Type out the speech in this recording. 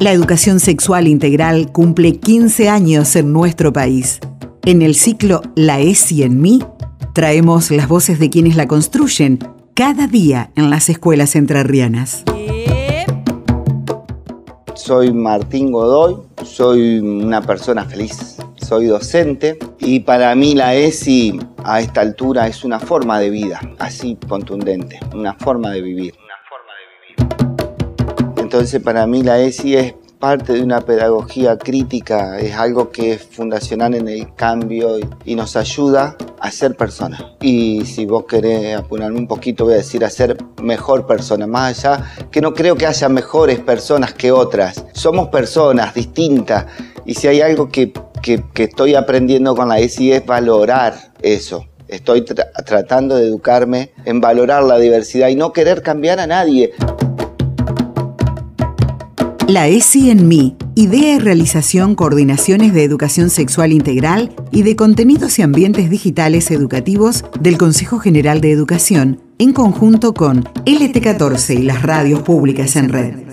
La educación sexual integral cumple 15 años en nuestro país. En el ciclo La ESI en mí, traemos las voces de quienes la construyen cada día en las escuelas entrerrianas. Soy Martín Godoy, soy una persona feliz, soy docente y para mí la ESI a esta altura es una forma de vida, así contundente, una forma de vivir. Entonces para mí la ESI es parte de una pedagogía crítica, es algo que es fundacional en el cambio y nos ayuda a ser personas. Y si vos querés apurarme un poquito, voy a decir a ser mejor persona, más allá que no creo que haya mejores personas que otras. Somos personas distintas y si hay algo que, que, estoy aprendiendo con la ESI es valorar eso. Estoy tratando de educarme en valorar la diversidad y no querer cambiar a nadie. La ESI en mí, idea y realización coordinaciones de educación sexual integral y de contenidos y ambientes digitales educativos del Consejo General de Educación, en conjunto con LT14 y las radios públicas en red.